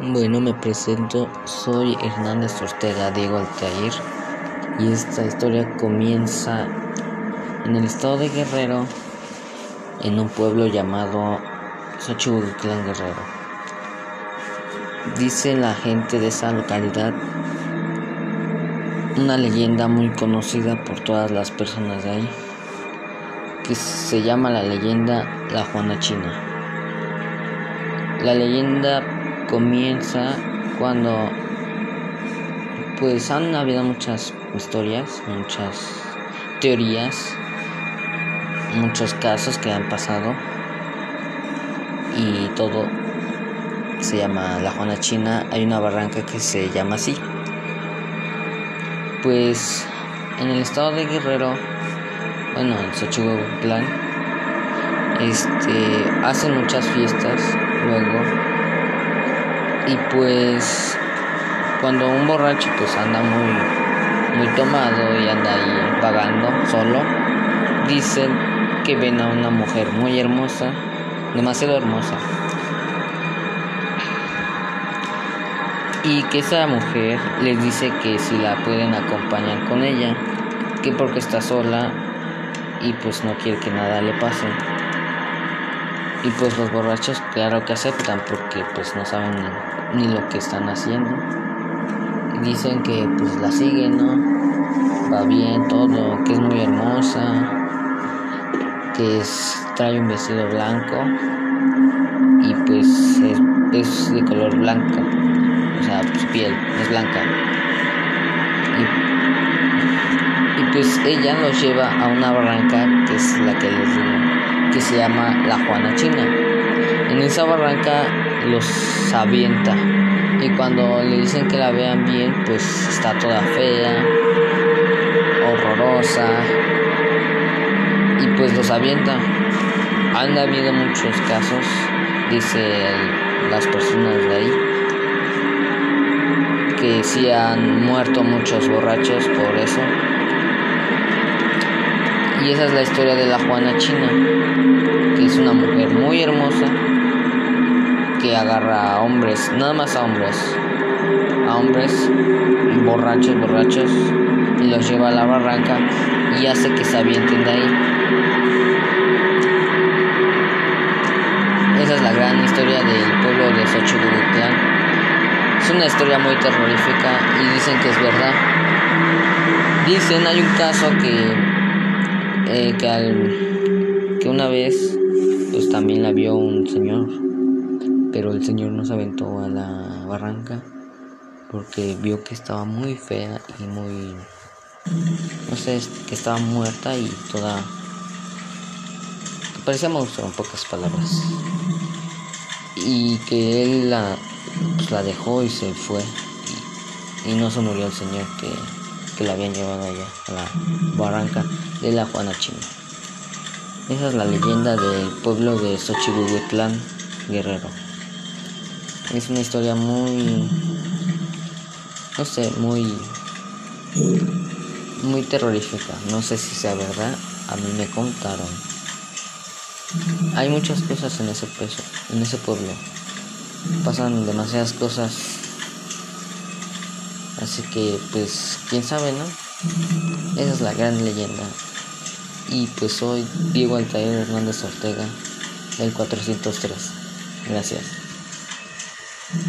Bueno, me presento, soy Hernández Ortega Diego Altair y esta historia comienza en el estado de Guerrero, en un pueblo llamado Xochihuaclán Guerrero. Dice la gente de esa localidad una leyenda muy conocida por todas las personas de ahí, que se llama la leyenda La Juana China. La leyenda comienza cuando pues han habido muchas historias, muchas teorías, muchos casos que han pasado y todo se llama la Juana China, hay una barranca que se llama así. Pues en el estado de Guerrero, bueno, en Xochihuacán, este, hacen muchas fiestas luego y pues cuando un borracho pues anda muy muy tomado y anda ahí vagando solo dicen que ven a una mujer muy hermosa demasiado hermosa. Y que esa mujer les dice que si la pueden acompañar con ella que porque está sola y pues no quiere que nada le pase y pues los borrachos claro que aceptan porque pues no saben ni, lo que están haciendo. Y dicen que pues la siguen, ¿no? Va bien todo, que es muy hermosa, que es, trae un vestido blanco y pues es, de color blanco, o sea, su piel es blanca. Y, y pues ella los lleva a una barranca que es la que les digo que se llama la Juana China. En esa barranca los avienta y cuando le dicen que la vean bien, pues está toda fea, horrorosa y pues los avienta. Han habido muchos casos, dice las personas de ahí, que sí han muerto muchos borrachos por eso. Y esa es la historia de la Juana China, que es una mujer muy hermosa que agarra a hombres, nada más a hombres, a hombres borrachos, borrachos, y los lleva a la barranca y hace que se avienten de ahí. Esa es la gran historia del pueblo de Xochitl. Es una historia muy terrorífica y dicen que es verdad. Dicen, hay un caso que eh, que, al, que una vez pues también la vio un señor, pero el señor no se aventó a la barranca porque vio que estaba muy fea y muy, no sé, que estaba muerta y toda, parecía monstruo en pocas palabras, y que él la, pues, la dejó y se fue y, y no se murió el señor que que la habían llevado allá a la barranca de la Juana China. Esa es la leyenda del pueblo de Xochihuitlán, Guerrero. Es una historia muy, no sé, muy, muy terrorífica. No sé si sea verdad, a mí me contaron. Hay muchas cosas en ese peso, en ese pueblo. Pasan demasiadas cosas Así que pues quién sabe, ¿no? Esa es la gran leyenda. Y pues soy Diego Altair Hernández Ortega del 403. Gracias.